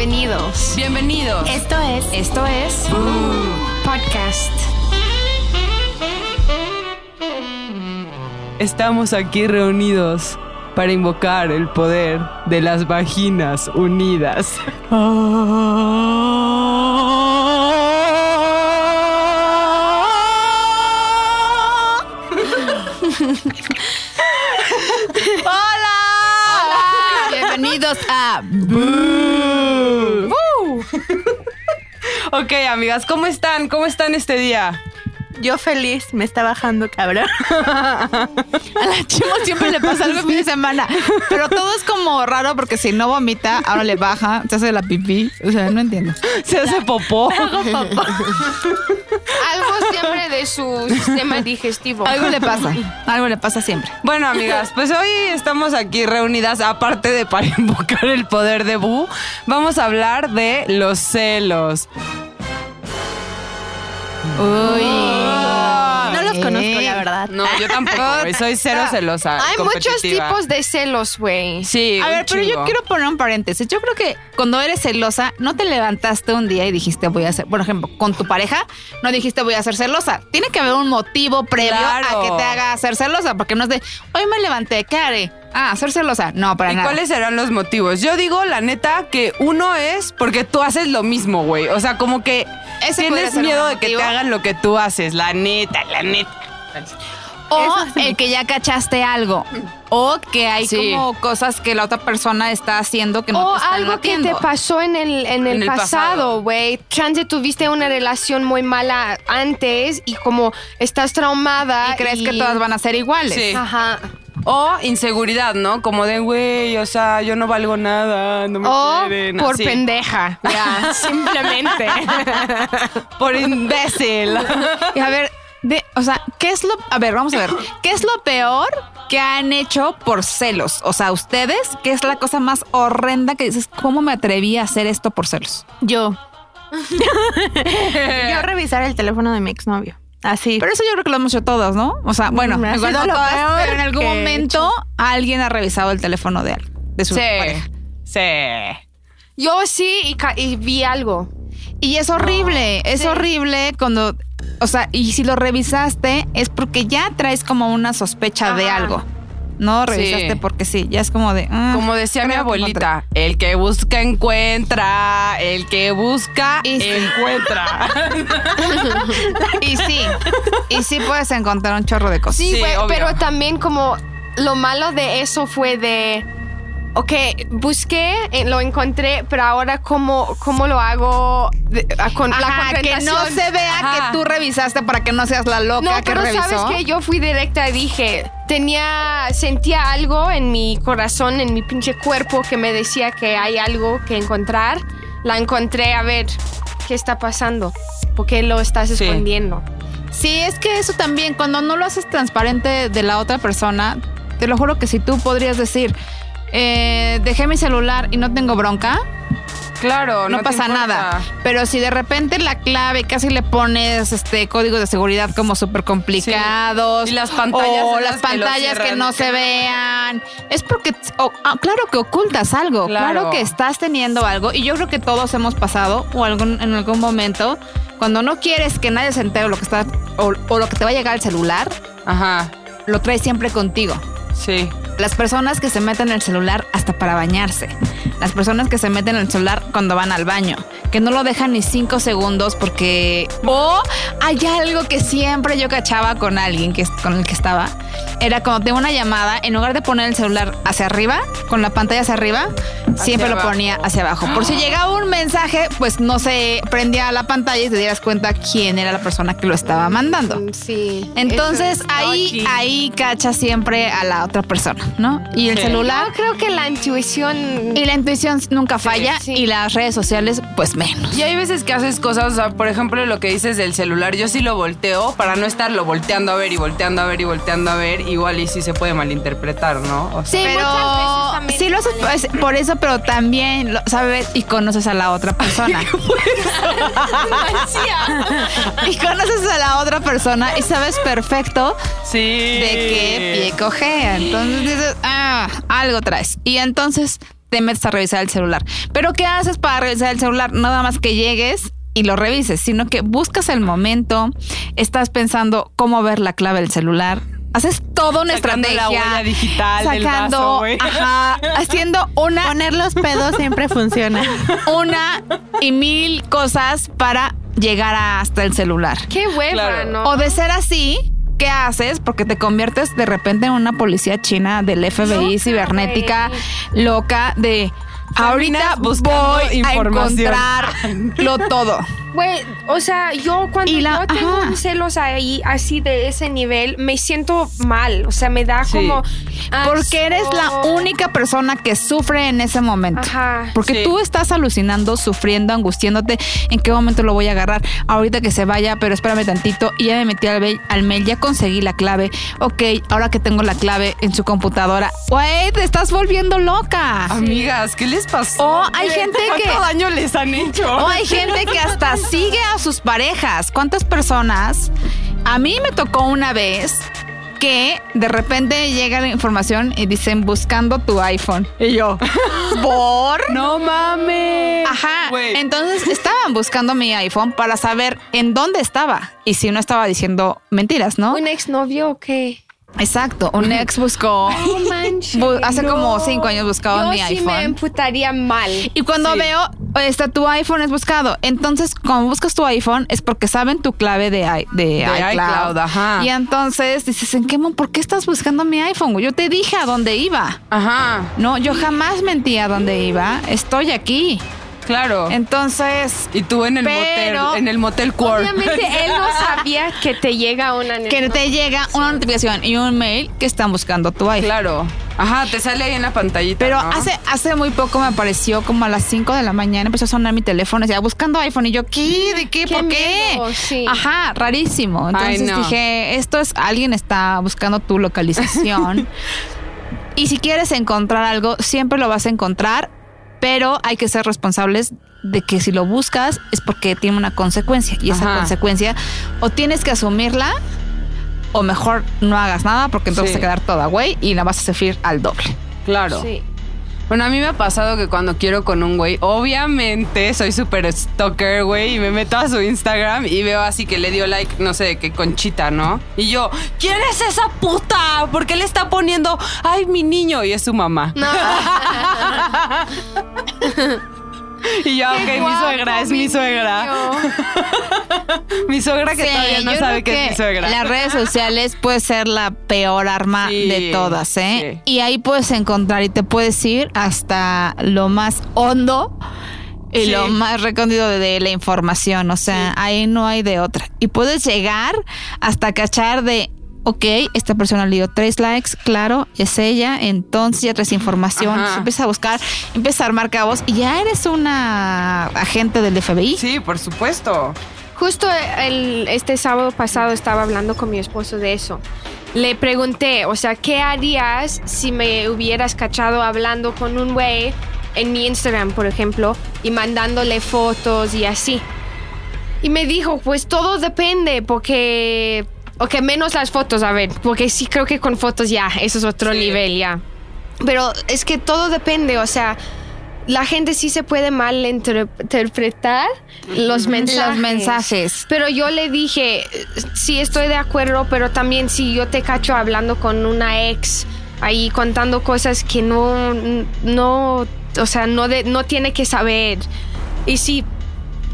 Bienvenidos. Bienvenidos. Esto es. Esto es. Podcast. Estamos aquí reunidos para invocar el poder de las vaginas unidas. Bienvenidos Ok, amigas, ¿cómo están? ¿Cómo están este día? Yo feliz, me está bajando, cabrón. A la chimo siempre le pasa algo el fin de semana. Pero todo es como raro porque si no vomita, ahora le baja, se hace la pipí. O sea, no entiendo. Se hace popó. Algo siempre de su sistema digestivo. Algo le pasa. Algo le pasa siempre. Bueno, amigas, pues hoy estamos aquí reunidas, aparte de para invocar el poder de Bu, vamos a hablar de los celos. Uy. No los conozco, la verdad. No, yo tampoco, güey, soy cero celosa. Hay muchos tipos de celos, güey. Sí, A un ver, pero yo quiero poner un paréntesis. Yo creo que cuando eres celosa, no te levantaste un día y dijiste voy a ser, por ejemplo, con tu pareja, no dijiste voy a ser celosa. Tiene que haber un motivo previo Claro. a que te haga ser celosa, porque no es de hoy me levanté, ¿qué haré? Ah, ser celosa. No, para ¿Y nada. cuáles serán los motivos? Yo digo, la neta, que uno es porque tú haces lo mismo, güey. O sea, como que Ese tienes miedo de que te hagan lo que tú haces. La neta, la neta. O el que ya cachaste algo. O que hay Sí. como cosas que la otra persona está haciendo que no O te están algo que te pasó en el, en el, En el pasado. güey. Chance tuviste una relación muy mala antes y como estás traumada. Y crees que todas van a ser iguales. Sí. Ajá. O inseguridad, ¿no? Como de, güey, o sea, yo no valgo nada, no me O quieren. por así. pendeja. Ya, simplemente. Por imbécil. Y a ver, de, o sea, ¿qué es lo. A ver, vamos a ver. ¿Qué es lo peor que han hecho por celos? O sea, ustedes, ¿qué es la cosa más horrenda que dices, ¿cómo me atreví a hacer esto por celos? Yo. Yo revisar el teléfono de mi exnovio. Así. Pero eso yo creo que lo hemos hecho todos, ¿no? O sea, bueno, Mm, no pero en algún he momento alguien ha revisado el teléfono de de su Sí. pareja. Sí. Yo sí y, vi algo. Y es horrible, es sí. horrible cuando, o sea, y si lo revisaste es porque ya traes como una sospecha de algo. No revisaste Sí. porque sí, ya es como de... ah, Como decía mi que abuelita, el que busca encuentra, el que busca Y sí. encuentra. Y sí, y sí puedes encontrar un chorro de cosas. Sí, Sí, pero también como lo malo de eso fue de, ok, busqué, eh, lo encontré, pero ahora cómo, cómo lo hago de- a- con la Ajá, que no se vea Ajá. que tú revisaste para que no seas la loca No, que pero revisó. sabes que yo fui directa y dije, tenía, sentía algo en mi corazón, en mi pinche cuerpo que me decía que hay algo que encontrar. La encontré, a ver, ¿qué está pasando? ¿Por qué lo estás Sí. escondiendo? Sí, es que eso también, cuando no lo haces transparente de la otra persona, te lo juro que si tú podrías decir, eh, dejé mi celular y no tengo bronca, Claro, no, pasa importa. nada. Pero si de repente la clave casi le pones este códigos de seguridad como súper complicados. Sí. Y las pantallas O las pantallas que no se vean. Es porque, ah, claro que ocultas algo. Claro. Claro. que estás teniendo algo. Y yo creo que todos hemos pasado o algún, en algún momento cuando no quieres que nadie se entere lo que está o, o lo que te va a llegar al celular, Ajá, lo traes siempre contigo. sí. Las personas que se meten en el celular hasta para bañarse. Las personas que se meten en el celular cuando van al baño. Que no lo dejan ni cinco segundos porque... O hay algo que siempre yo cachaba con alguien que, con el que estaba. Era cuando tengo una llamada, en lugar de poner el celular hacia arriba, con la pantalla hacia arriba, siempre lo ponía hacia abajo. Por si llegaba un mensaje, pues no se prendía la pantalla y te dieras cuenta quién era la persona que lo estaba mandando. Mm, Sí. Entonces es ahí, ahí cacha siempre a la otra persona, ¿no? Y el Sí. celular Yo creo que la intuición. y la intuición nunca falla sí. y las redes sociales pues menos. Y hay veces que haces cosas, o sea, por ejemplo, lo que dices del celular, yo sí lo volteo para no estarlo volteando a ver y volteando a ver y volteando a ver, igual y sí se puede malinterpretar, ¿no? O sea, Sí, muchas veces Pero también. sí lo haces pues, por eso, pero también lo sabes y conoces a la otra persona. y conoces a la otra persona y sabes perfecto sí. de qué pie cojea. Entonces dices, ah, algo traes. Y entonces te metes a revisar el celular. Pero ¿qué haces para revisar el celular? Nada más que llegues y lo revises, sino que buscas el momento, estás pensando cómo ver la clave del celular. Haces toda una Sacando la estrategia. huella digital del sacando, vaso, ajá, haciendo una Poner los pedos siempre funciona. una y mil cosas para llegar hasta el celular. Qué hueva, Claro. ¿no? O de ser así, ¿qué haces? Porque te conviertes de repente en una policía china del FBI cibernética, loca de ahorita voy a información. encontrarlo todo. Güey, o sea, yo cuando Y la- yo tengo ajá. celos ahí, así de ese nivel, me siento mal. O sea, me da Sí. como. Porque eres la única persona que sufre en ese momento. Ajá. Porque Sí. tú estás alucinando, sufriendo, angustiándote. ¿En qué momento lo voy a agarrar? Ahorita que se vaya, pero espérame tantito. Y ya me metí al, mail- al mail, ya conseguí la clave. Ok, ahora que tengo la clave en su computadora. Güey, te estás volviendo loca. Amigas, ¿qué les pasó? O hay gente que- ¿Cuánto daño les han hecho? O hay gente que hasta sigue a sus parejas. ¿Cuántas personas? A mí me tocó una vez que de repente llega la información y dicen buscando tu iPhone. Y yo, ¿por? No mames. Ajá. Entonces estaban buscando mi iPhone para saber en dónde estaba. Y si no estaba diciendo mentiras, ¿no? ¿Un exnovio o qué? Exacto. Un ex buscó. No manches. Bu- hace no. como cinco años buscaba mi sí iPhone. me emputaría mal. Y cuando Sí. veo, está tu iPhone es buscado. Entonces, cuando buscas tu iPhone es porque saben tu clave de, i- de, iCloud. iCloud, ajá. Y entonces dices, ¿en qué ¿Por qué estás buscando mi iPhone? Yo te dije a dónde iba. Ajá, No, yo jamás mentí a dónde iba. Estoy aquí. Claro. Entonces, y tú en el Pero- motel, en el motel Quor. Obviamente él no sabía que te llega una que te llega una notificación y un mail que están buscando tu iPhone. Claro. Ajá, te sale ahí en la pantallita. Pero ¿no? hace, hace muy poco me apareció como a las 5 de la mañana, empezó a sonar mi teléfono, ya buscando iPhone y yo, ¿qué? ¿De qué? Qué ¿Por qué? miedo, sí. Ajá, rarísimo. Entonces Ay, no. dije, esto es, alguien está buscando tu localización. y si quieres encontrar algo, siempre lo vas a encontrar, pero hay que ser responsables de que si lo buscas es porque tiene una consecuencia y esa Ajá. consecuencia o tienes que asumirla o mejor no hagas nada porque entonces Sí. te quedar toda güey y la vas a sufrir al doble. Claro. Sí. Bueno, a mí me ha pasado que cuando quiero con un güey, obviamente soy súper stalker, güey, y me meto a su Instagram y veo así que le dio like, no sé, que Conchita, ¿no? Y yo, ¿quién es esa puta? ¿Por qué le está poniendo, ay, mi niño? Y es su mamá. No. Y yo, ok, mi suegra, es mi suegra. Mi suegra que Sí, todavía no sabe que es mi suegra. Las redes sociales puede ser la peor arma Sí, de todas, ¿eh? sí. Y ahí puedes encontrar y te puedes ir hasta lo más hondo y Sí. lo más recóndito de, de la información. O sea, ahí no hay de otra. Y puedes llegar hasta cachar de. Ok, esta persona le dio tres likes, claro, es ella, entonces ya traes información, Ajá. entonces empiezas a buscar, empiezas a armar cabos y ya eres una agente del FBI. Sí, por supuesto. Justo el, este sábado pasado estaba hablando con mi esposo de eso. Le pregunté, o sea, ¿qué harías si me hubieras cachado hablando con un güey en mi Instagram, por ejemplo, y mandándole fotos y así? Y me dijo, pues todo depende, porque... Ok, menos las fotos, a ver, porque sí creo que con fotos ya, eso es otro Sí. nivel ya. Pero es que todo depende, o sea, la gente sí se puede mal interpretar los mensajes. Los mensajes. Pero yo le dije, sí estoy de acuerdo, pero también si yo te cacho hablando con una ex ahí contando cosas que no, no, o sea, no, de, no tiene que saber. Y sí, y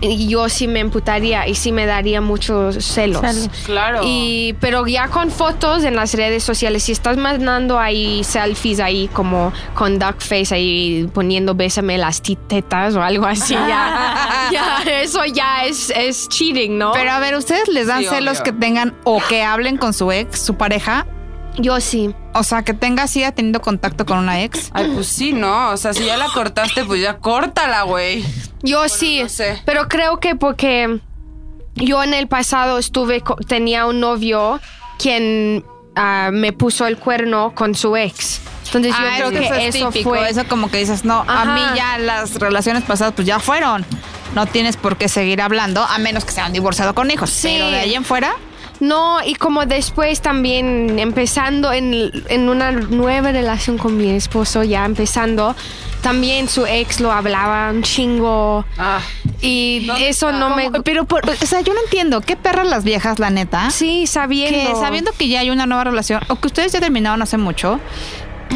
yo sí me emputaría y sí me daría muchos celos. Celos. Claro. Y, pero ya con fotos en las redes sociales, si estás mandando ahí selfies ahí como con duckface ahí poniendo bésame las tetas o algo así, ya, ya, eso ya es, es cheating, ¿no? Pero a ver, ¿ustedes les dan Sí, celos obvio. que tengan o que hablen con su ex, su pareja? Yo sí. O sea, que tenga así teniendo contacto con una ex. Ay, pues sí, ¿no? O sea, si ya la cortaste, pues ya córtala, güey. Yo sí, no sé. pero creo que porque yo en el pasado estuve, co- tenía un novio quien ah, me puso el cuerno con su ex. Entonces yo Ah, creo que, eso es eso típico. fue... Eso como que dices, no, a mí ya las relaciones pasadas pues ya fueron. No tienes por qué seguir hablando, a menos que sean divorciado con hijos. Sí. Pero de ahí en fuera, No, y como después también empezando en, en una nueva relación con mi esposo, ya empezando, también su ex lo hablaba un chingo. Ah. Y eso no me... Pero, por- o sea, yo no entiendo. ¿Qué perras las viejas, la neta? Sí, sabiendo. que sabiendo que ya hay una nueva relación o que ustedes ya terminaron hace mucho,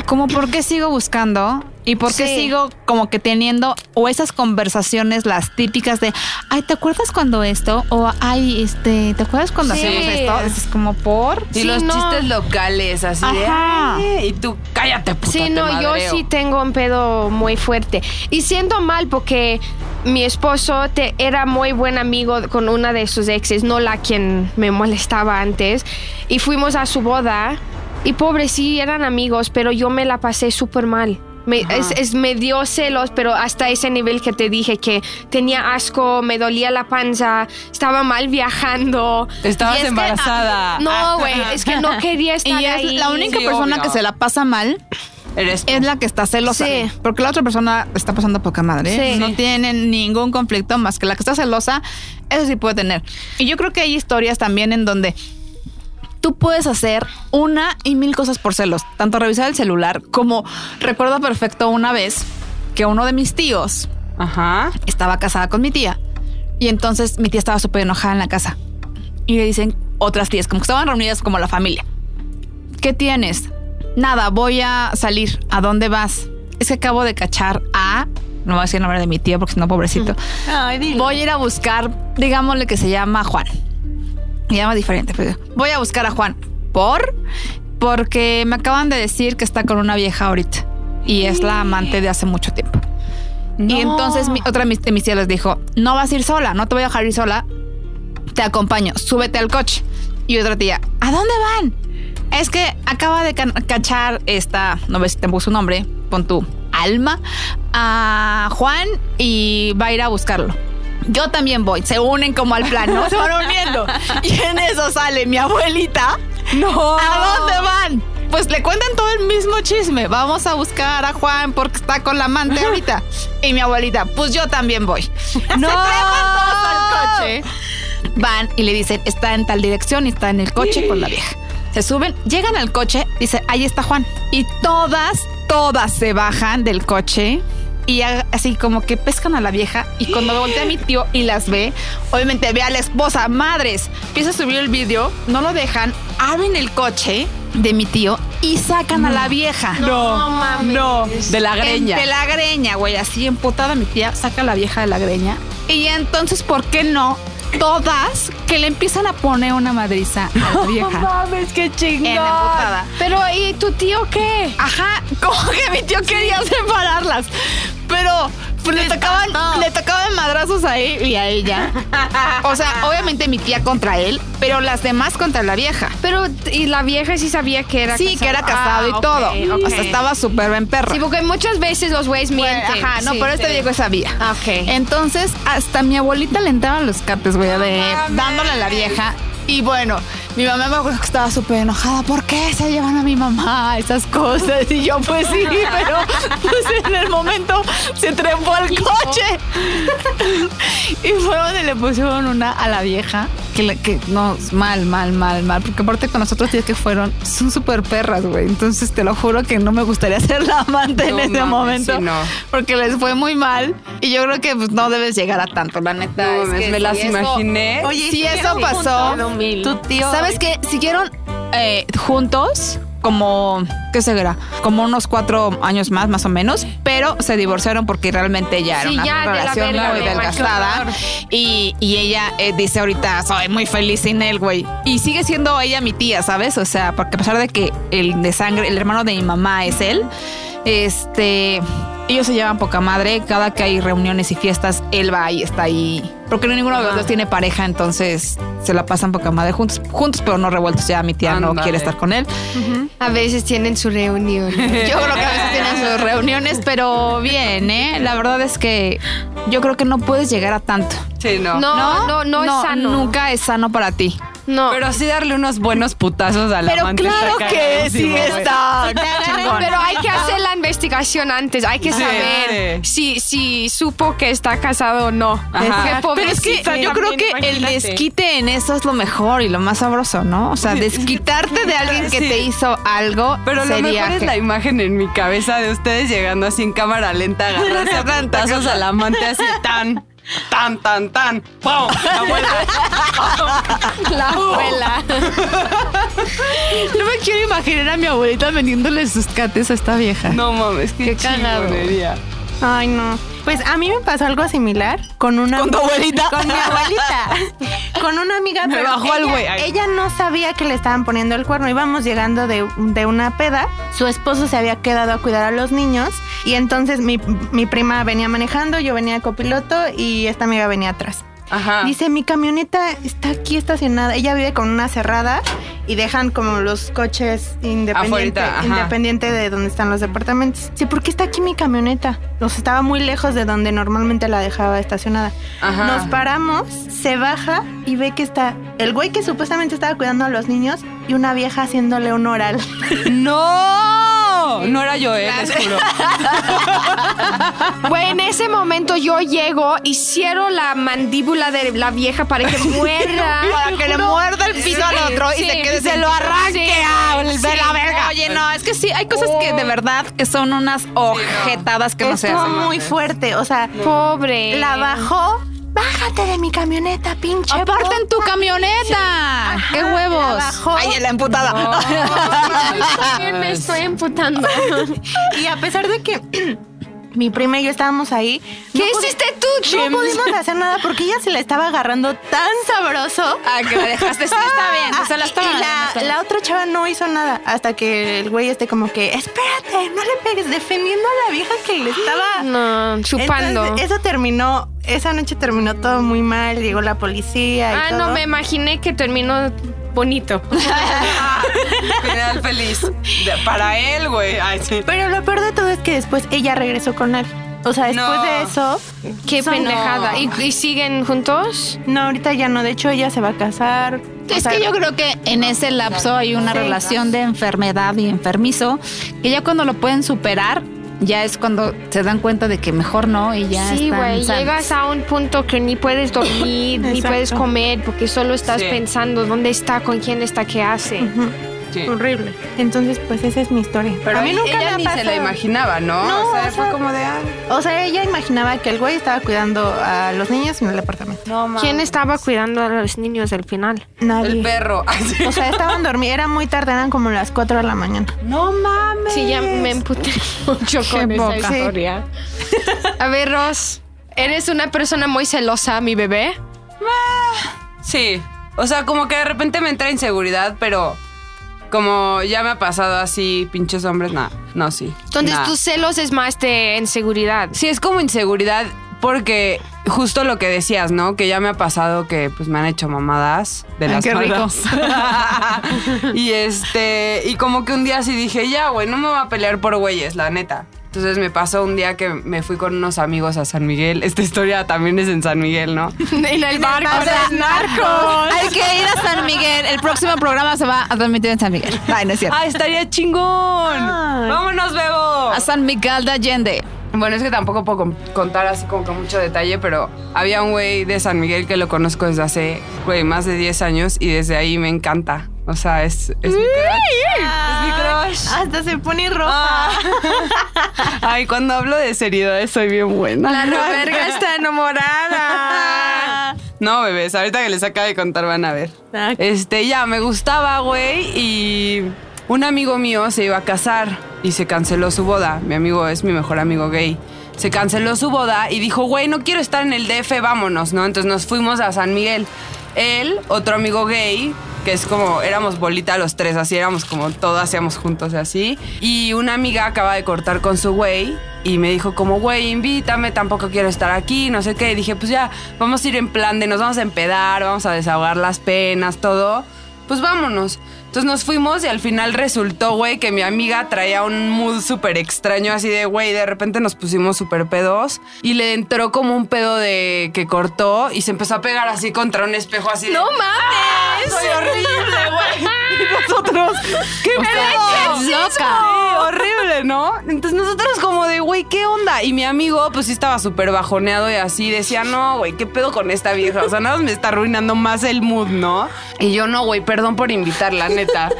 como por qué sigo buscando y por qué Sí. sigo como que teniendo o esas conversaciones las típicas de, ay, ¿te acuerdas cuando esto? O ay, este, ¿te acuerdas cuando Sí. hacíamos esto? Es como por Y Sí, los no. chistes locales, así de. Ajá. "Ay", Y tú, cállate, puta, Sí, te no, yo madreo". sí tengo un pedo muy fuerte. Y siento mal porque mi esposo te, era muy buen amigo con una de sus exes, no la quien me molestaba antes. Y fuimos a su boda. Y pobre, sí, eran amigos, pero yo me la pasé súper mal. Me, es, es- me dio celos, pero hasta ese nivel que te dije que tenía asco, me dolía la panza, estaba mal viajando. Estabas que- embarazada. no, güey, es que no quería estar y es ahí. la única Sí, persona obvio. que se la pasa mal Eres es la que está celosa. Sí. Porque la otra persona está pasando poca madre. ¿eh? Sí. No tiene ningún conflicto más que la que está celosa. Eso sí puede tener. Y yo creo que hay historias también en donde tú puedes hacer una y mil cosas por celos. Tanto revisar el celular como recuerdo perfecto una vez que uno de mis tíos Ajá. estaba casada con mi tía. Y entonces mi tía estaba súper enojada en la casa. Y le dicen otras tías, como que estaban reunidas como la familia. ¿Qué tienes? Nada, voy a salir. ¿A dónde vas? Es que acabo de cachar a... No voy a decir el nombre de mi tío porque si no, pobrecito. Voy a ir a buscar, digámosle que se llama Juan. Se llama diferente, pero voy a buscar a Juan. ¿Por? Porque me acaban de decir que está con una vieja ahorita. Y es la amante de hace mucho tiempo. Y entonces mi- otra de mis, les dijo, no vas a ir sola, no te voy a dejar ir sola, te acompaño, súbete al coche. Y otra tía, ¿a dónde van? Es que acaba de ca- cachar esta, no ves si te puso su nombre, pon tu alma, a Juan y va a ir a buscarlo. Yo también voy, se unen como al plan, ¿no? Se van uniendo. Y en eso sale mi abuelita. No. ¿A dónde van? Pues le cuentan todo el mismo chisme. Vamos a buscar a Juan porque está con la amante ahorita. Y mi abuelita, pues yo también voy. No. Se todos al coche. Van y le dicen, está en tal dirección y está en el coche con la vieja. Se suben, llegan al coche, dice, ahí está Juan. Y todas, todas se bajan del coche y así como que pescan a la vieja. Y cuando voltea a mi tío y las ve, obviamente ve a la esposa, madres, empieza a subir el vídeo, no lo dejan, abren el coche de mi tío y sacan a la vieja. No, mames. No. De la greña. De la greña, güey. Así emputada mi tía, saca a la vieja de la greña. Y entonces, ¿por qué no? Todas que le empiezan a poner una madriza a la vieja. mames, qué emputada. Pero, ¿y tu tío qué? Ajá, como que mi tío quería separarlas. Pero le tocaban, le tocaban madrazos a él y a ella. O sea, obviamente mi tía contra él, pero las demás contra la vieja. Pero, ¿y la vieja sí sabía que era Sí, casado? que era casado y Ah, todo. O sea, estaba súper bien perra. Sí, porque muchas veces los güeyes Bueno, mienten. Ajá, no, Sí, pero este sí. viejo sabía. Ok. Entonces, hasta mi abuelita le entraban los cates, güey, de dándole a la vieja. Y bueno, mi mamá me acuerdo que estaba súper enojada. ¿Por qué se llevan a mi mamá esas cosas? Y yo, pues sí, pero pues en el momento se trepó al coche. y fue donde le pusieron una a la vieja. Que, no, mal, mal, mal, mal. Porque aparte con los otros días que fueron, son súper perras, güey. Entonces te lo juro que no me gustaría ser la amante No en ese mames, momento. sí, no. Porque les fue muy mal. Y yo creo que pues, no debes llegar a tanto, la neta. No es mames, que me si las eso- imaginé. Oye, si eso pasó, Tu tío. ¿sabes qué? Siguieron eh, juntos como, ¿qué será? Como unos cuatro años más, más o menos, pero se divorciaron porque realmente ella era Sí, una ya, de relación verga, muy desgastada. Y, y ella eh, dice ahorita, soy muy feliz sin él, güey. Y sigue siendo ella mi tía, ¿sabes? O sea, porque a pesar de que el de sangre, el hermano de mi mamá es él, este... Ellos se llevan poca madre. Cada que hay reuniones y fiestas, él va y está ahí. Porque ninguno de los dos tiene pareja, entonces se la pasan poca madre juntos. Juntos, pero no revueltos. Ya mi tía no quiere estar con él. A veces tienen su reunión. Yo creo que a veces tienen sus reuniones, pero bien, ¿eh? La verdad es que yo creo que no puedes llegar a tanto. Sí, no. No, no, no, es sano. Nunca es sano para ti. No. Pero sí darle unos buenos putazos a la Pero amante claro está que sí está chingón. Pero hay que hacer la investigación antes. Hay que Sí, saber si, si supo que está casado o no. Ajá. Pero es que yo creo que el desquite en eso es lo mejor y lo más sabroso, ¿no? O sea, desquitarte de alguien que Sí. te hizo algo Pero lo sería mejor es que- la imagen en mi cabeza de ustedes llegando así en cámara lenta, agarrarse a putazos al amante así tan, tan, tan, tan. ¡Pum! La abuela. La abuela. No me quiero imaginar a mi abuelita vendiéndole sus cates a esta vieja. No mames, qué, Qué cagado. chingonería. Ay, no. Pues a mí me pasó algo similar con una... ¿Con tu abuelita? Con mi abuelita. con una amiga. Me pero bajó al ella- güey. Ay. Ella no sabía que le estaban poniendo el cuerno. Íbamos llegando de, de una peda. Su esposo se había quedado a cuidar a los niños. Y entonces mi, mi prima venía manejando, yo venía de copiloto y esta amiga venía atrás. Ajá. Dice, mi camioneta está aquí estacionada. Ella vive con una cerrada y dejan como los coches independiente, independiente de donde están los departamentos. Dice, ¿por qué está aquí mi camioneta? Sea, estaba muy lejos de donde normalmente la dejaba estacionada. Ajá. Nos paramos, se baja y ve que está el güey que supuestamente estaba cuidando a los niños y una vieja haciéndole un oral. ¡No! No era yo, eh, les juro. Güey, en ese momento yo llego y cierro la mandíbula de la vieja para que muerda. Para que le muerda el piso al otro y se quede se lo arranque Sí, a la verga. Oye, no, es que sí, hay cosas que de verdad que son unas ojetadas que no se Estuvo hacen. muy fuerte. O sea, Pobre. la bajó. Bájate de mi camioneta, pinche. Aparte en tu puta". camioneta. ¡Qué la huevos! Ay, la emputada. Yo me estoy emputando. Y a pesar de que mi prima y yo estábamos ahí, ¿Qué no hiciste tú, No Chim? pudimos hacer nada porque ella se la estaba agarrando tan sabroso. Ah, que la dejaste. Está bien. Ah, la y- estaba y la, otra chava no hizo nada hasta que el güey esté como que, espérate, no le pegues, defendiendo a la vieja que le estaba No, chupando. Entonces, eso terminó, esa noche terminó todo muy mal, llegó la policía y ah, todo. no, me imaginé que terminó bonito. Final feliz. De- para él, güey. Sí. Pero lo peor de todo es que después ella regresó con él. O sea, después No. de eso, Qué Son- pendejada. ¿Y, y siguen juntos? no, ahorita ya no. De hecho, ella se va a casar. O Es sea, que yo creo que en ese lapso hay una Sí. relación de enfermedad y enfermizo que ya cuando lo pueden superar, ya es cuando se dan cuenta de que mejor no y ya sí, güey. Llegas a un punto que ni puedes dormir, ni puedes comer, porque solo estás Sí. pensando dónde está, con quién está, qué hace. Sí. Horrible. Entonces, pues esa es mi historia. Pero a mí nunca ella se la imaginaba, ¿no? No, o sea, o fue sea- como de, ah, O sea, ella imaginaba que el güey estaba cuidando a los niños en el apartamento. no mames. ¿Quién estaba cuidando a los niños al final? Nadie. El perro. O sea, estaban dormidos. Era muy tarde, eran como las 4 de la mañana. No mames. Sí, ya me emputé mucho con Qué esa historia. A ver, Ros, ¿eres una persona muy celosa, mi bebé? Sí. O sea, como que de repente me entra inseguridad, pero como ya me ha pasado así, pinches hombres, nada. No, sí. Entonces, Nah. tus celos es más de inseguridad. Sí, es como inseguridad porque justo lo que decías, ¿no? Que ya me ha pasado que pues me han hecho mamadas de Ay, las qué rico. malas. y este, y como que un día sí dije, ya, güey, no me voy a pelear por güeyes, la neta. Entonces me pasó un día que me fui con unos amigos a San Miguel. Esta historia también es en San Miguel, ¿no? En el barco. O sea, de narcos. Hay que ir a San Miguel. El próximo programa se va a transmitir en San Miguel. Ay, no es cierto. ¡Ah, estaría chingón! Ay. ¡Vámonos, Bebo! A San Miguel de Allende. Bueno, es que tampoco puedo con- contar así como que mucho detalle, pero había un güey de San Miguel que lo conozco desde hace, güey, más de 10 años y desde ahí me encanta. O sea, es, es mi crush. Es mi crush. Hasta se pone roja. Ah. Ay, cuando hablo de seriedades soy bien buena. La Roberga está enamorada. No, bebés, ahorita que les acabo de contar van a ver. Este, ya, me gustaba, güey, y un amigo mío se iba a casar y se canceló su boda. Mi amigo es mi mejor amigo gay. Se canceló su boda y dijo, güey, no quiero estar en el DF, vámonos, ¿no? Entonces nos fuimos a San Miguel. Él, otro amigo gay, que es como, éramos bolita los tres, así éramos como todo hacíamos juntos así. Y una amiga acaba de cortar con su güey y me dijo como, güey, invítame, tampoco quiero estar aquí, no sé qué. Y dije, pues ya, vamos a ir en plan de nos vamos a empedar, vamos a desahogar las penas, todo. Pues vámonos. Entonces nos fuimos y al final resultó, güey, que mi amiga traía un mood súper extraño, así de, güey, de repente nos pusimos súper pedos y le entró como un pedo de que cortó y se empezó a pegar así contra un espejo, así de, ¡No mames! soy horrible, güey. Nosotros, ¿qué O sea, loca. Sí, horrible, ¿no? Entonces nosotros como de, güey, ¿qué onda? Y mi amigo, pues sí estaba súper bajoneado y así decía, no, güey, ¿qué pedo con esta vieja? O sea, nada más me está arruinando más el mood, ¿no? Y yo, no, güey, perdón por invitarla, neta.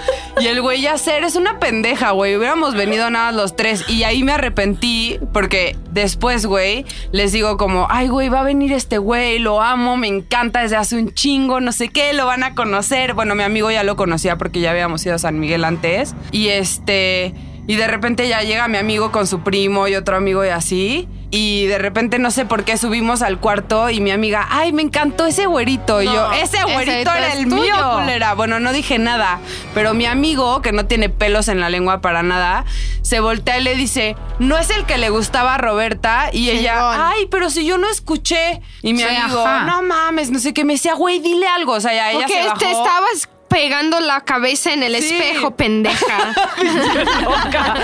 Y el güey, ya sé, eres una pendeja, güey. Hubiéramos venido nada los tres. Y ahí me arrepentí porque después, güey, les digo como, ay, güey, va a venir este güey, lo amo, me encanta desde hace un chingo, no sé qué, lo van a conocer. Bueno, mi amigo ya lo conocía porque ya habíamos ido a San Miguel antes. Y este, y de repente ya llega mi amigo con su primo y otro amigo y así. Y de repente no sé por qué subimos al cuarto y mi amiga, ay, me encantó ese güerito. y yo, No, ese ese güerito era el tuyo. mío, culera. Bueno, no dije nada, pero mi amigo, que no tiene pelos en la lengua para nada, se voltea y le dice, no es el que le gustaba a Roberta. Y ella, ay, pero si yo no escuché. Y mi Sí, amigo, ajá. no mames, no sé qué, me decía, güey, dile algo. O sea, ya ella Porque se bajó. te estabas pegando la cabeza en el Sí. espejo, pendeja. loca.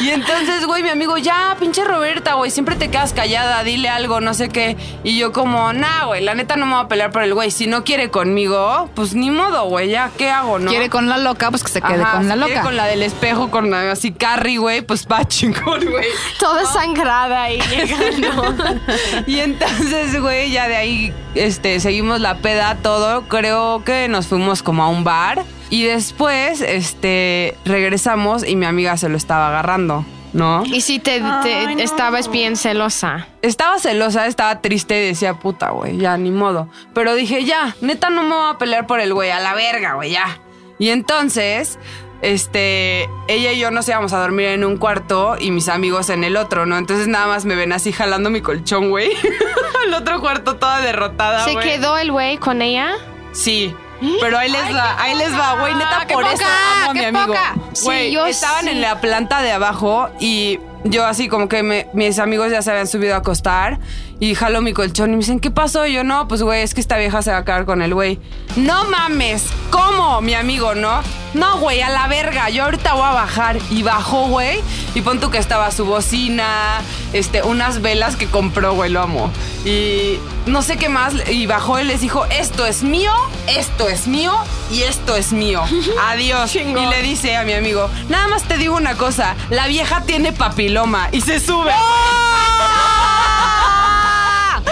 y entonces, güey, mi amigo, ya, pinche Roberta, güey, siempre te quedas callada, dile algo, no sé qué. Y yo como, nah, güey, la neta no me voy a pelear por el güey. Si no quiere conmigo, pues ni modo, güey, ya, ¿qué hago, no? Quiere con la loca, pues que se quede Ajá, con la si quiere loca. con la del espejo, con la así Carrie, güey, pues va chingón, güey. Toda sangrada y llegando. Y entonces, güey, ya de ahí este, seguimos la peda, todo. Creo que nos fuimos como a un bar. Y después, este, regresamos y mi amiga se lo estaba agarrando, ¿no? y si te, te- Ay, no. estabas bien celosa. Estaba celosa, estaba triste y decía, puta, güey, ya, ni modo. Pero dije, ya, neta no me voy a pelear por el güey, a la verga, güey, ya. Y entonces, este, ella y yo nos íbamos a dormir en un cuarto y mis amigos en el otro, ¿no? Entonces nada más me ven así jalando mi colchón, güey. el otro cuarto toda derrotada, ¿Se quedó el güey con ella? Sí. Pero ahí les va, ahí les va, güey, neta por eso amo a mi amigo. poca. Güey, estaban sí. en la planta de abajo y yo así como que me- mis amigos ya se habían subido a acostar y jalo mi colchón y me dicen, ¿qué pasó? Y yo, no, pues güey, es que esta vieja se va a quedar con el güey. No mames, ¿cómo? Mi amigo, ¿no? No, güey, a la verga, yo ahorita voy a bajar. Y bajó, güey, y pon tú que estaba su bocina, este, unas velas que compró, güey, lo amo. Y no sé qué más, y bajó y les dijo, esto es mío, esto es mío y esto es mío. Adiós. y le dice a mi amigo, nada más te digo una cosa, la vieja tiene papiloma y se sube.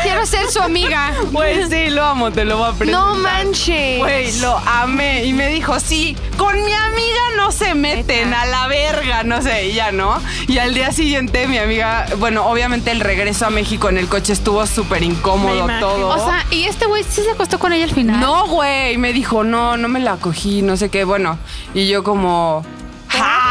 Quiero ser su amiga. Güey, sí, lo amo, te lo voy a presentar. No manches. Güey, lo amé. Y me dijo, sí, con mi amiga no se meten a la verga, no sé, y ya no. Y al día siguiente, mi amiga, bueno, obviamente el regreso a México en el coche estuvo súper incómodo todo. O sea, y este güey sí se acostó con ella al final. no, güey, me dijo, no, no me la cogí, no sé qué, bueno. Y yo como,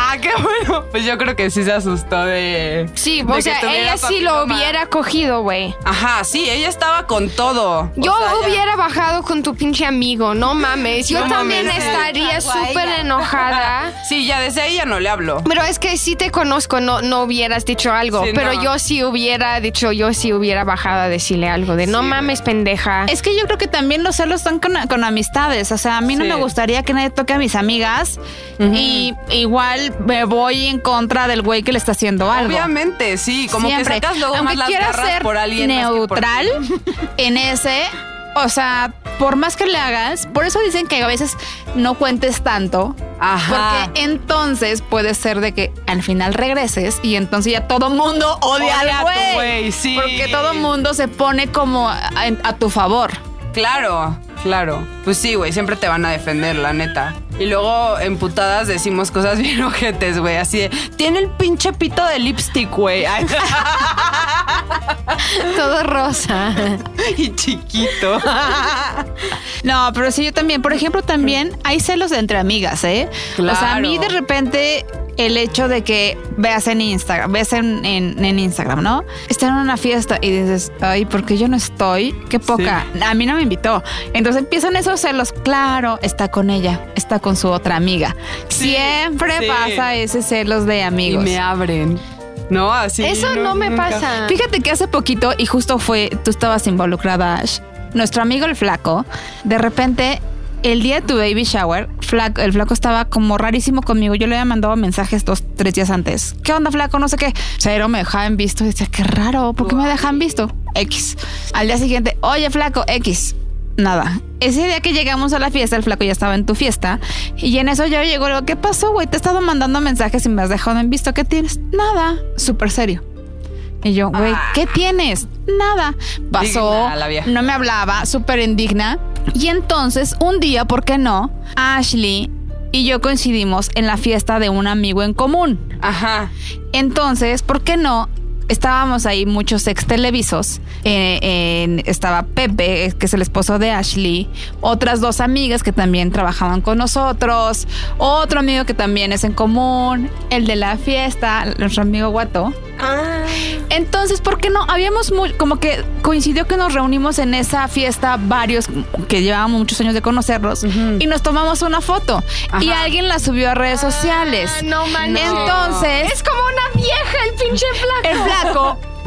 ¡ah, qué bueno! Pues yo creo que sí se asustó de... Sí, de o que sea, ella sí lo hubiera cogido, güey. Ajá, sí, ella estaba con todo. Yo O sea, ya- hubiera bajado con tu pinche amigo, no mames. Yo No también mames, sí. estaría súper enojada. Sí, ya desde ahí ya no le hablo. Pero es que si te conozco, no, no hubieras dicho algo. Sí, pero no. yo sí hubiera dicho, yo sí hubiera bajado a decirle algo de no Sí. mames, pendeja. Es que yo creo que también los celos están con, con amistades. O sea, a mí no Sí. me gustaría que nadie toque a mis amigas. Y igual me voy en contra del güey que le está haciendo algo. Obviamente, sí, como Siempre. que sacas luego Aunque más las garras ser por alguien más que por neutral en ese, o sea, por más que le hagas, por eso dicen que a veces no cuentes tanto. Ajá. Porque entonces puede ser de que al final regreses y entonces ya todo mundo odia, Odia a al güey, sí. Porque todo mundo se pone como a, a tu favor. Claro, claro. Pues sí, güey, siempre te van a defender, la neta. Y luego emputadas decimos cosas bien ojetes, güey, así de, tiene el pinche pito de lipstick, güey. Todo rosa. y chiquito. No, pero sí, yo también. Por ejemplo, también hay celos entre amigas, ¿eh? O sea, a mí de Claro. repente el hecho de que veas en Instagram, ves en, en- en Instagram, ¿no? Están en una fiesta y dices, ay, porque yo no estoy, qué poca. A mí no me invitó. Entonces empiezan esos celos. Claro, está con ella, está con su otra amiga. Sí, Siempre sí. pasa ese celos de Y amigos. me abren. No, así. Eso no me nunca. pasa. Fíjate que hace poquito, y justo fue, tú estabas involucrada, Ash, nuestro amigo el flaco, de repente el día de tu baby shower, flaco, el flaco estaba como rarísimo conmigo. Yo le había mandado mensajes dos, tres días antes. ¿Qué onda, flaco? No sé qué. Cero me dejaba en visto. Y decía, qué raro, ¿por qué me dejan visto? X. Al día siguiente, oye, flaco, X. Nada. Ese día que llegamos a la fiesta, el flaco ya estaba en tu fiesta. Y en eso yo llego, le digo, ¿qué pasó, güey? Te he estado mandando mensajes y me has dejado en visto. ¿Qué tienes? Nada. Súper serio. Y yo, güey, ¿qué tienes? Nada. Pasó, no me hablaba, súper indigna. Y entonces, un día, ¿por qué no? Ashley y yo coincidimos en la fiesta de un amigo en común. Ajá. Entonces, ¿por qué no? Estábamos ahí muchos ex televisos. Eh, estaba Pepe, que es el esposo de Ashley. Otras dos amigas que también trabajaban con nosotros. Otro amigo que también es en común. El de la fiesta, nuestro amigo Guato. Entonces, ¿por qué no? Habíamos muy, como que coincidió que nos reunimos en esa fiesta varios que llevábamos muchos años de conocerlos y nos tomamos una foto y alguien la subió a redes sociales. Ah, no manches. Entonces, Es como una vieja el pinche flaco. el flaco,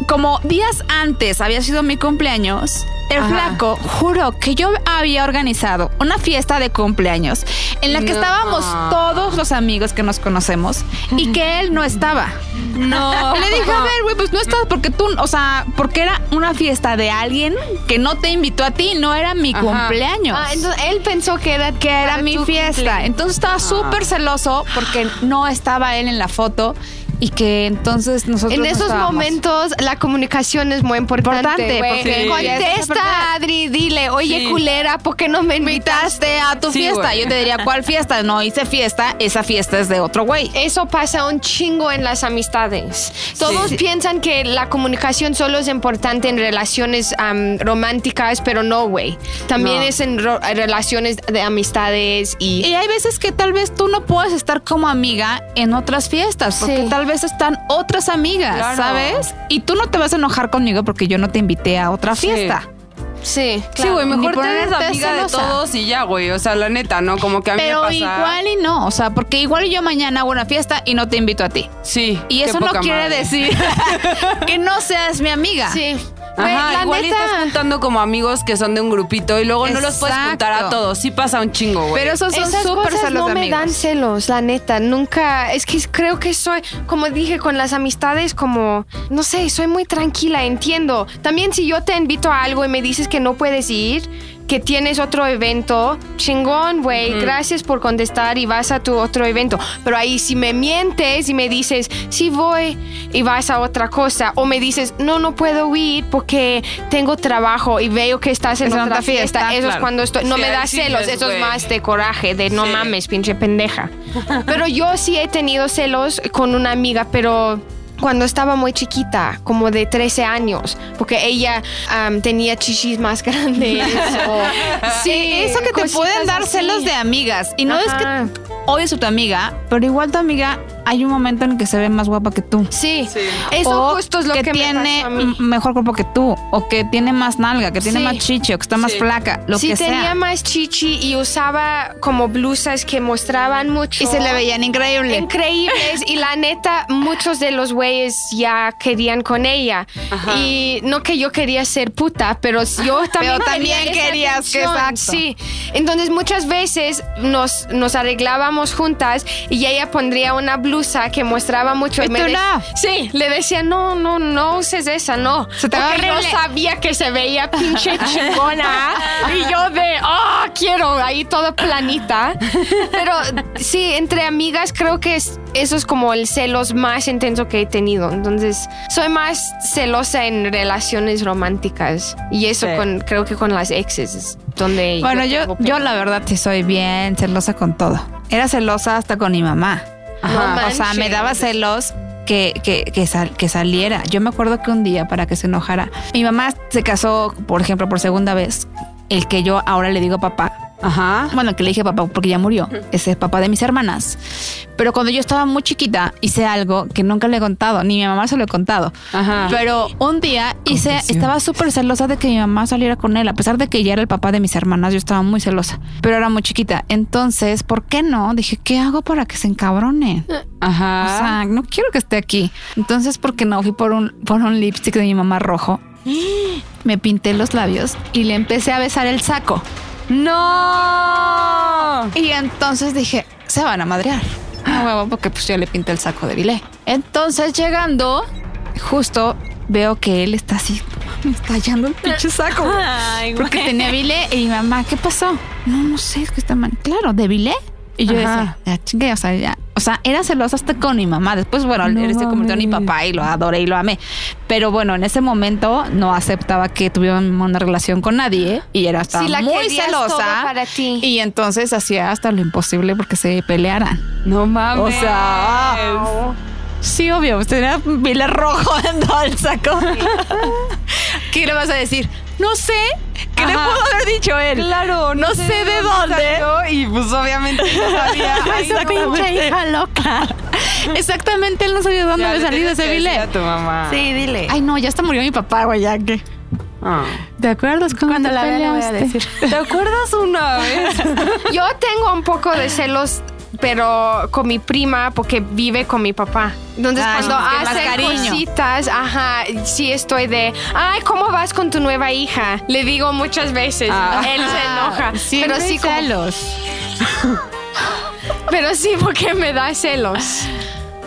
como días antes había sido mi cumpleaños, el Ajá. flaco juró que yo había organizado una fiesta de cumpleaños en la que No. estábamos todos los amigos que nos conocemos y que él no estaba. No. Le dije, a ver, güey, pues no estás porque tú, o sea, porque era una fiesta de alguien que no te invitó a ti, no era mi Ajá. cumpleaños. Ah, entonces él pensó que era que era mi fiesta. cumpleaños. Entonces estaba súper celoso porque no estaba él en la foto y que entonces nosotros En no esos estábamos. momentos la comunicación es muy importante. Importante, porque- Contesta, Adri, dile, oye, Sí. culera, ¿por qué no me invitaste? a tu Sí, fiesta. güey. Yo te diría, ¿cuál fiesta? No hice fiesta, esa fiesta es de otro güey. Eso pasa un chingo en las amistades. Todos Sí. piensan que la comunicación solo es importante en relaciones am, románticas, pero no, güey. También No. es en relaciones de amistades y... Y hay veces que tal vez tú no puedes estar como amiga en otras fiestas, porque Sí. tal vez están otras amigas, Claro. ¿sabes? Y tú no te vas a enojar conmigo porque yo no te invité a otra fiesta. Sí, Sí, güey, mejor te eres amiga de todos y ya, güey. O sea, la neta, ¿no? Como que a mí Pero me pasa. igual y no, o sea, porque igual yo mañana hago una fiesta y no te invito a ti. Sí. Y eso no quiere madre. decir que no seas mi amiga. Sí. Güey, Ajá, la igual y neta- estás juntando como amigos que son de un grupito y luego no los puedes juntar a Exacto. todos. Sí pasa un chingo, güey. Pero esos son Esas súper cosas celos no me amigos. dan celos, la neta. Nunca, es que creo que soy, como dije, con las amistades, como, no sé, soy muy tranquila, entiendo. También si yo te invito a algo y me dices que no puedes ir, que tienes otro evento, chingón, güey, gracias por contestar y vas a tu otro evento. Pero ahí si me mientes y me dices, sí voy y vas a otra cosa, o me dices, no, no puedo ir porque tengo trabajo y veo que estás en Es otra otra fiesta, fiesta, eso es cuando estoy, no Sí, me da sí celos, es, eso es más de coraje, de no Sí. mames, pinche pendeja. Pero yo sí he tenido celos con una amiga, pero cuando estaba muy chiquita, como de 13 años, porque ella am, tenía chichis más grandes. o, sí, Eso que te pueden dar así. celos de amigas. Y no Ajá. es que odies a tu amiga, pero igual tu amiga hay un momento en que se ve más guapa que tú. Sí, Sí. eso o justo es lo que, me tiene pasó a mí. mejor cuerpo que tú, o que tiene más nalga, que tiene Sí. más chichi, o que está más Sí. flaca, lo sí, que tenía sea. más chichi y usaba como blusas que mostraban mucho. Y se le veían increíble. increíbles y la neta muchos de los güeyes ya querían con ella Ajá. y no que yo quería ser puta pero yo también, Pero también quería querías que- exacto. sí entonces muchas veces nos, nos arreglábamos juntas y ella pondría una blusa que mostraba mucho tú de- no. sí le decía no no no uses esa no Se te porque yo sabía que se veía pinche chingona y yo de oh quiero ahí toda planita pero sí entre amigas creo que es, eso es como el celos más intenso que he tenido entonces soy más celosa en relaciones románticas y eso Sí. con creo que con las exes es donde Bueno, yo, yo pedo. la verdad sí soy bien celosa con todo. Era celosa hasta con mi mamá. Ajá. o sea, me daba celos que, que, que, sal- que saliera. Yo me acuerdo que un día, para que se enojara, mi mamá se casó, por ejemplo, por segunda vez. El que yo ahora le digo papá. Ajá. Bueno, que le dije papá porque ya murió. Ese es papá de mis hermanas. Pero cuando yo estaba muy chiquita, hice algo que nunca le he contado, ni mi mamá se lo he contado. Ajá. Pero un día hice, estaba súper celosa de que mi mamá saliera con él, a pesar de que ya era el papá de mis hermanas, yo estaba muy celosa, pero era muy chiquita. Entonces, ¿por qué no? Dije, ¿qué hago para que se encabronen? Ajá. O sea, no quiero que esté aquí. Entonces, ¿por qué no? Fui por un, por un lipstick de mi mamá rojo, me pinté los labios y le empecé a besar el saco. ¡No! Y entonces dije, se van a madrear. No huevo, porque pues yo le pinté el saco de bilé. Entonces llegando, justo veo que él está así, me está hallando el pinche saco. Ay, Porque tenía bilé y mi mamá, ¿qué pasó? No, no sé, es que está mal. Claro, ¿de bilé? Y yo Ajá. decía, ya chingue, o sea, ya. O sea, era celosa hasta con mi mamá. Después, bueno, No él se convirtió en mi papá y lo adoré y lo amé. Pero bueno, en ese momento no aceptaba que tuviera una relación con nadie y era hasta Sí, la muy celosa. para ti. Y entonces hacía hasta lo imposible porque se pelearan. No mames. O sea, Sí, obvio, usted tenía un bilé rojo en todo el saco. ¿Qué le vas a decir? No sé. ¿Qué le pudo haber dicho él? Claro, No sé de dónde. Y pues obviamente no sabía. Esa no, pinche hija loca. Exactamente, él no sabía de dónde había le salido ese a tu mamá. Sí, dile. Ay, no, ya hasta murió mi papá, güey, ya que. Ah. ¿Te acuerdas Cuando te la vea le voy a decir. ¿Te acuerdas una vez? Yo tengo un poco de celos, pero con mi prima porque vive con mi papá. Entonces Ah, cuando hace cositas, ajá, sí estoy de, ay, ¿cómo vas con tu nueva hija? Le digo muchas veces, Ah. él se enoja, Siempre pero sí como- celos. pero sí porque me da celos.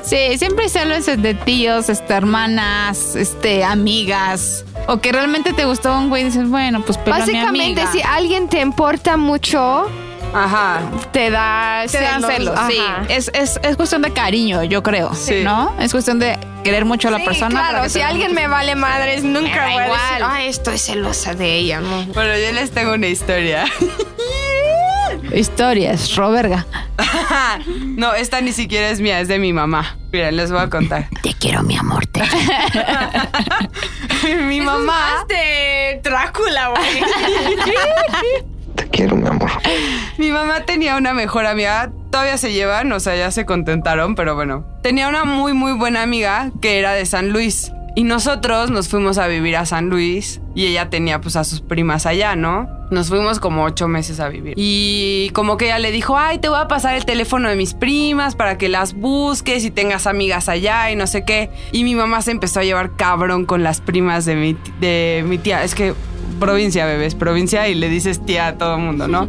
Sí, siempre celos de tíos, este, hermanas, este, amigas. O que realmente te gustó un güey y dices, bueno, pues pero Básicamente, si alguien te importa mucho, Ajá. te da te dan celos, sí. Es, es, es cuestión de cariño, yo creo. Sí. ¿No? Es cuestión de querer mucho a la Sí, persona. Claro, si alguien me vale madres, nunca voy a decir, igual. ay, estoy celosa de ella, ¿no? Bueno, yo les tengo una historia. Historias, roberga. no, esta ni siquiera es mía, es de mi mamá. Miren, les voy a contar. Te quiero, mi amor. Te mi mamá. de Drácula, güey. Quiero, mi amor. Mi mamá tenía una mejor amiga, todavía se llevan, o sea, ya se contentaron, pero bueno. Tenía una muy, muy buena amiga que era de San Luis. Y nosotros nos fuimos a vivir a San Luis y ella tenía pues a sus primas allá, ¿no? Nos fuimos como ocho meses a vivir. Y como que ella le dijo, ay, te voy a pasar el teléfono de mis primas para que las busques y tengas amigas allá y no sé qué. Y mi mamá se empezó a llevar cabrón con las primas de mi, de mi tía. Es que provincia, bebés, provincia y le dices tía a todo el mundo, ¿no?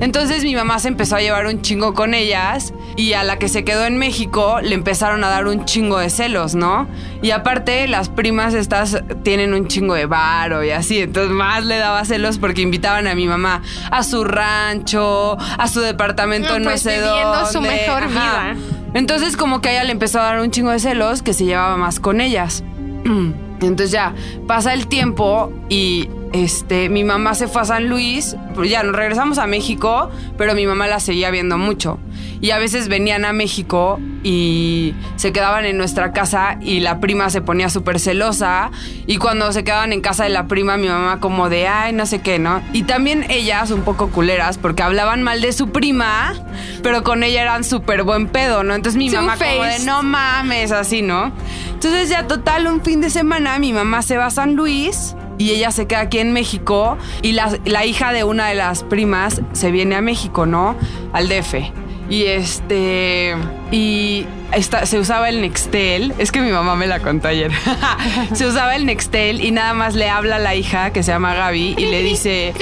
Entonces mi mamá se empezó a llevar un chingo con ellas y a la que se quedó en México le empezaron a dar un chingo de celos, ¿no? Y aparte las primas estas tienen un chingo de varo y así, entonces más le daba celos porque invitaban a mi mamá a su rancho, a su departamento No, no, pues, sé viviendo dónde. su mejor vida. Entonces como que a ella le empezó a dar un chingo de celos que se llevaba más con ellas. Entonces ya pasa el tiempo y este mi mamá se fue a San Luis, ya nos regresamos a México, pero mi mamá la seguía viendo mucho. Y a veces venían a México y se quedaban en nuestra casa y la prima se ponía súper celosa. Y cuando se quedaban en casa de la prima, mi mamá como de, ay, no sé qué, ¿no? Y también ellas un poco culeras porque hablaban mal de su prima, pero con ella eran súper buen pedo, ¿no? Entonces mi mamá como de, no mames, así, ¿no? Entonces ya total, un fin de semana mi mamá se va a San Luis y ella se queda aquí en México y la, la hija de una de las primas se viene a México, ¿no? Al DF. Y este. Y esta- se usaba el Nextel. Es que mi mamá me la contó ayer. se usaba el Nextel y nada más le habla a la hija que se llama Gaby y le dice.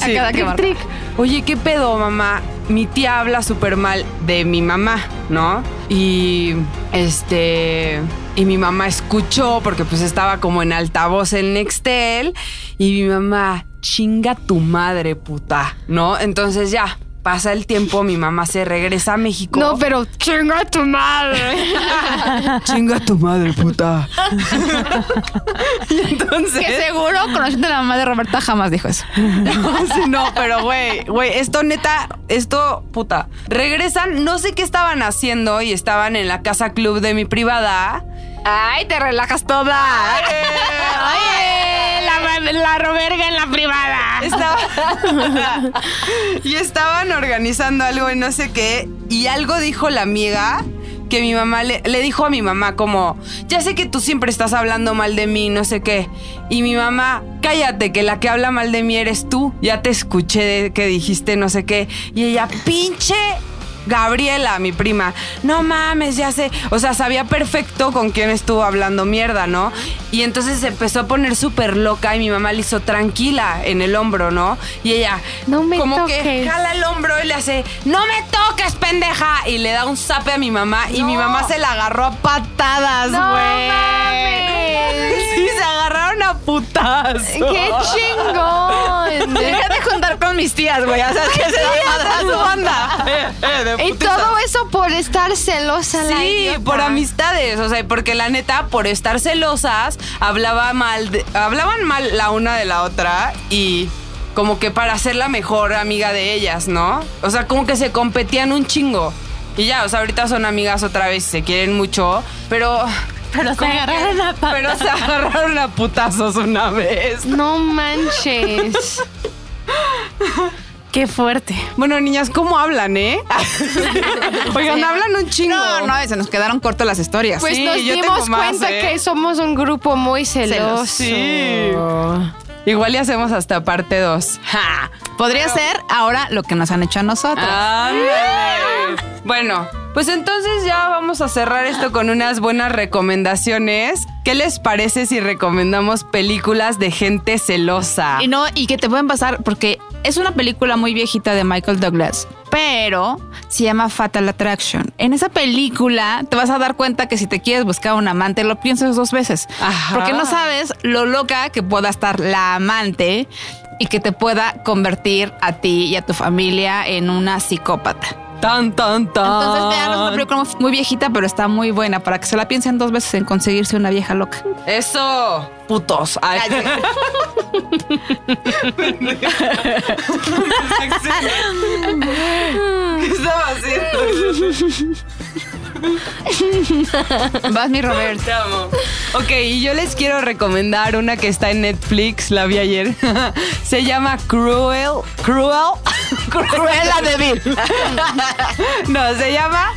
A cada que tric, marca. tric. Oye, ¿qué pedo, mamá? Mi tía habla súper mal de mi mamá, ¿no? Y este. Y mi mamá escuchó porque pues estaba como en altavoz el Nextel. Y mi mamá, chinga tu madre, puta, ¿no? Entonces ya. Pasa el tiempo, mi mamá se regresa a México. No, pero chinga tu madre. chinga tu madre, puta. y entonces. Que seguro, conociendo a la mamá de Roberta, jamás dijo eso. Sí, no, pero güey, güey, esto neta, esto, puta. Regresan, no sé qué estaban haciendo y estaban en la casa club de mi privada. Ay, te relajas toda. Oye, la, la roberga en la privada. Estaba- y estaban organizando algo y no sé qué. Y algo dijo la amiga que mi mamá le, le dijo a mi mamá como, ya sé que tú siempre estás hablando mal de mí, no sé qué. Y mi mamá, cállate, que la que habla mal de mí eres tú. Ya te escuché de que dijiste no sé qué. Y ella, pinche Gabriela, mi prima, no mames, ya sé. O sea, sabía perfecto con quién estuvo hablando mierda, ¿no? Y entonces se empezó a poner súper loca y mi mamá le hizo tranquila en el hombro, ¿no? Y ella, No me como que jala el hombro y le hace, no me toques, pendeja. Y le da un zape a mi mamá y mi mamá se la agarró a patadas, No güey. mames. Sí, se agarraron a putas. ¡Qué chingón! Deja de juntar con mis tías, güey. O sea, es que se da su banda. Y todo eso por estar celosa la Sí, por amistades, o sea, porque la neta, por estar celosas, hablaba mal, de- hablaban mal la una de la otra y como que para ser la mejor amiga de ellas, ¿no? O sea, como que se competían un chingo. Y ya, o sea, ahorita son amigas otra vez, se quieren mucho, pero... Pero se agarraron a patas. Pero se agarraron a putazos una vez. No manches. Qué fuerte. Bueno, niñas, ¿cómo hablan, eh? Oigan, hablan un chingo. No, no, se nos quedaron cortas las historias. Pues Sí, nos yo dimos tengo más, cuenta ¿eh? que somos un grupo muy celoso. Sí. Igual y hacemos hasta parte 2. ¡Ja! Podría ser ahora lo que nos han hecho a nosotros. Ándale. Bueno, pues entonces ya vamos a cerrar esto con unas buenas recomendaciones. ¿Qué les parece si recomendamos películas de gente celosa? Y no, y que te pueden pasar, porque es una película muy viejita de Michael Douglas, pero se llama Fatal Attraction. En esa película te vas a dar cuenta que si te quieres buscar un amante, lo piensas dos veces. Ajá. Porque no sabes lo loca que pueda estar la amante y que te pueda convertir a ti y a tu familia en una psicópata. Tan, tan, tan. Entonces, vean, es una película muy viejita, pero está muy buena para que se la piensen dos veces en conseguirse una vieja loca. Eso, putos. Ay. ¿Qué estaba haciendo? Vas, mi Robert. Te amo. Ok, y yo les quiero recomendar una que está en Netflix, la vi ayer. Se llama Cruel. Cruel. Cruella de Vil. No, se llama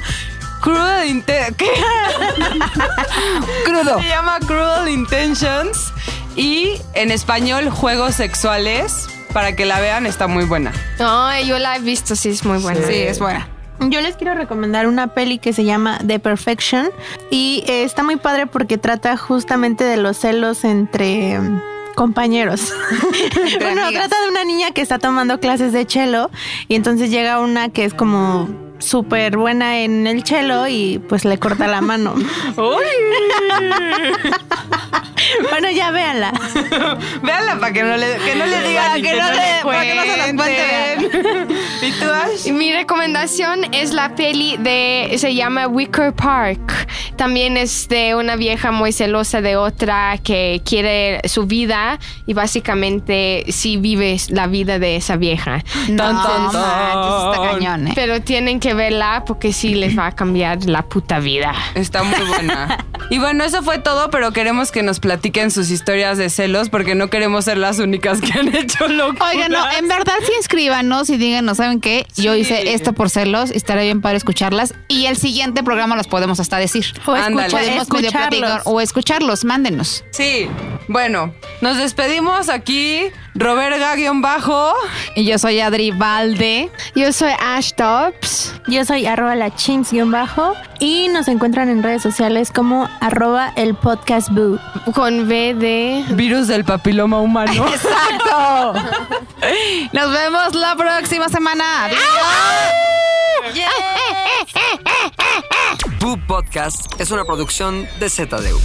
Cruel Inte- ¿Qué? Crudo. Se llama Cruel Intentions y en español Juegos Sexuales. Para que la vean, está muy buena. No, yo la he visto, sí, es muy buena. Sí, es buena. Yo les quiero recomendar una peli que se llama The Perfection y eh, está muy padre porque trata justamente de los celos entre mm, compañeros. bueno, amigas. trata de una niña que está tomando clases de cello y entonces llega una que es como súper buena en el cello y pues le corta la mano. bueno, ya véanla. Véanla para que no le, que no le digan que no que se las cuente, cuenten. Mi recomendación es la peli de, se llama Wicker Park. También es de una vieja muy celosa de otra que quiere su vida y básicamente sí vive la vida de esa vieja. No, Tan, está cañón, ¿eh? Pero tienen que verla porque sí les va a cambiar la puta vida. Está muy buena. Y bueno, eso fue todo, pero queremos que nos platiquen sus historias de celos porque no queremos ser las únicas que han hecho locuras. Oigan, no, en verdad sí inscríbanos y díganos, ¿saben qué? Yo hice esto por celos, y estaría bien para escucharlas. Y el siguiente programa los podemos hasta decir. O escucha- escucharlos. o escucharlos, mándenos. Sí. Bueno, nos despedimos aquí. Robert bajo Y yo soy Adri Valde. Yo soy Ash Dobbs. Yo soy arroba la chimps-bajo y nos encuentran en redes sociales como arroba el podcast boo. Con V de... Virus del papiloma humano. ¡Exacto! Nos vemos la próxima semana. Adiós. Boo Podcast es una producción de ZDU.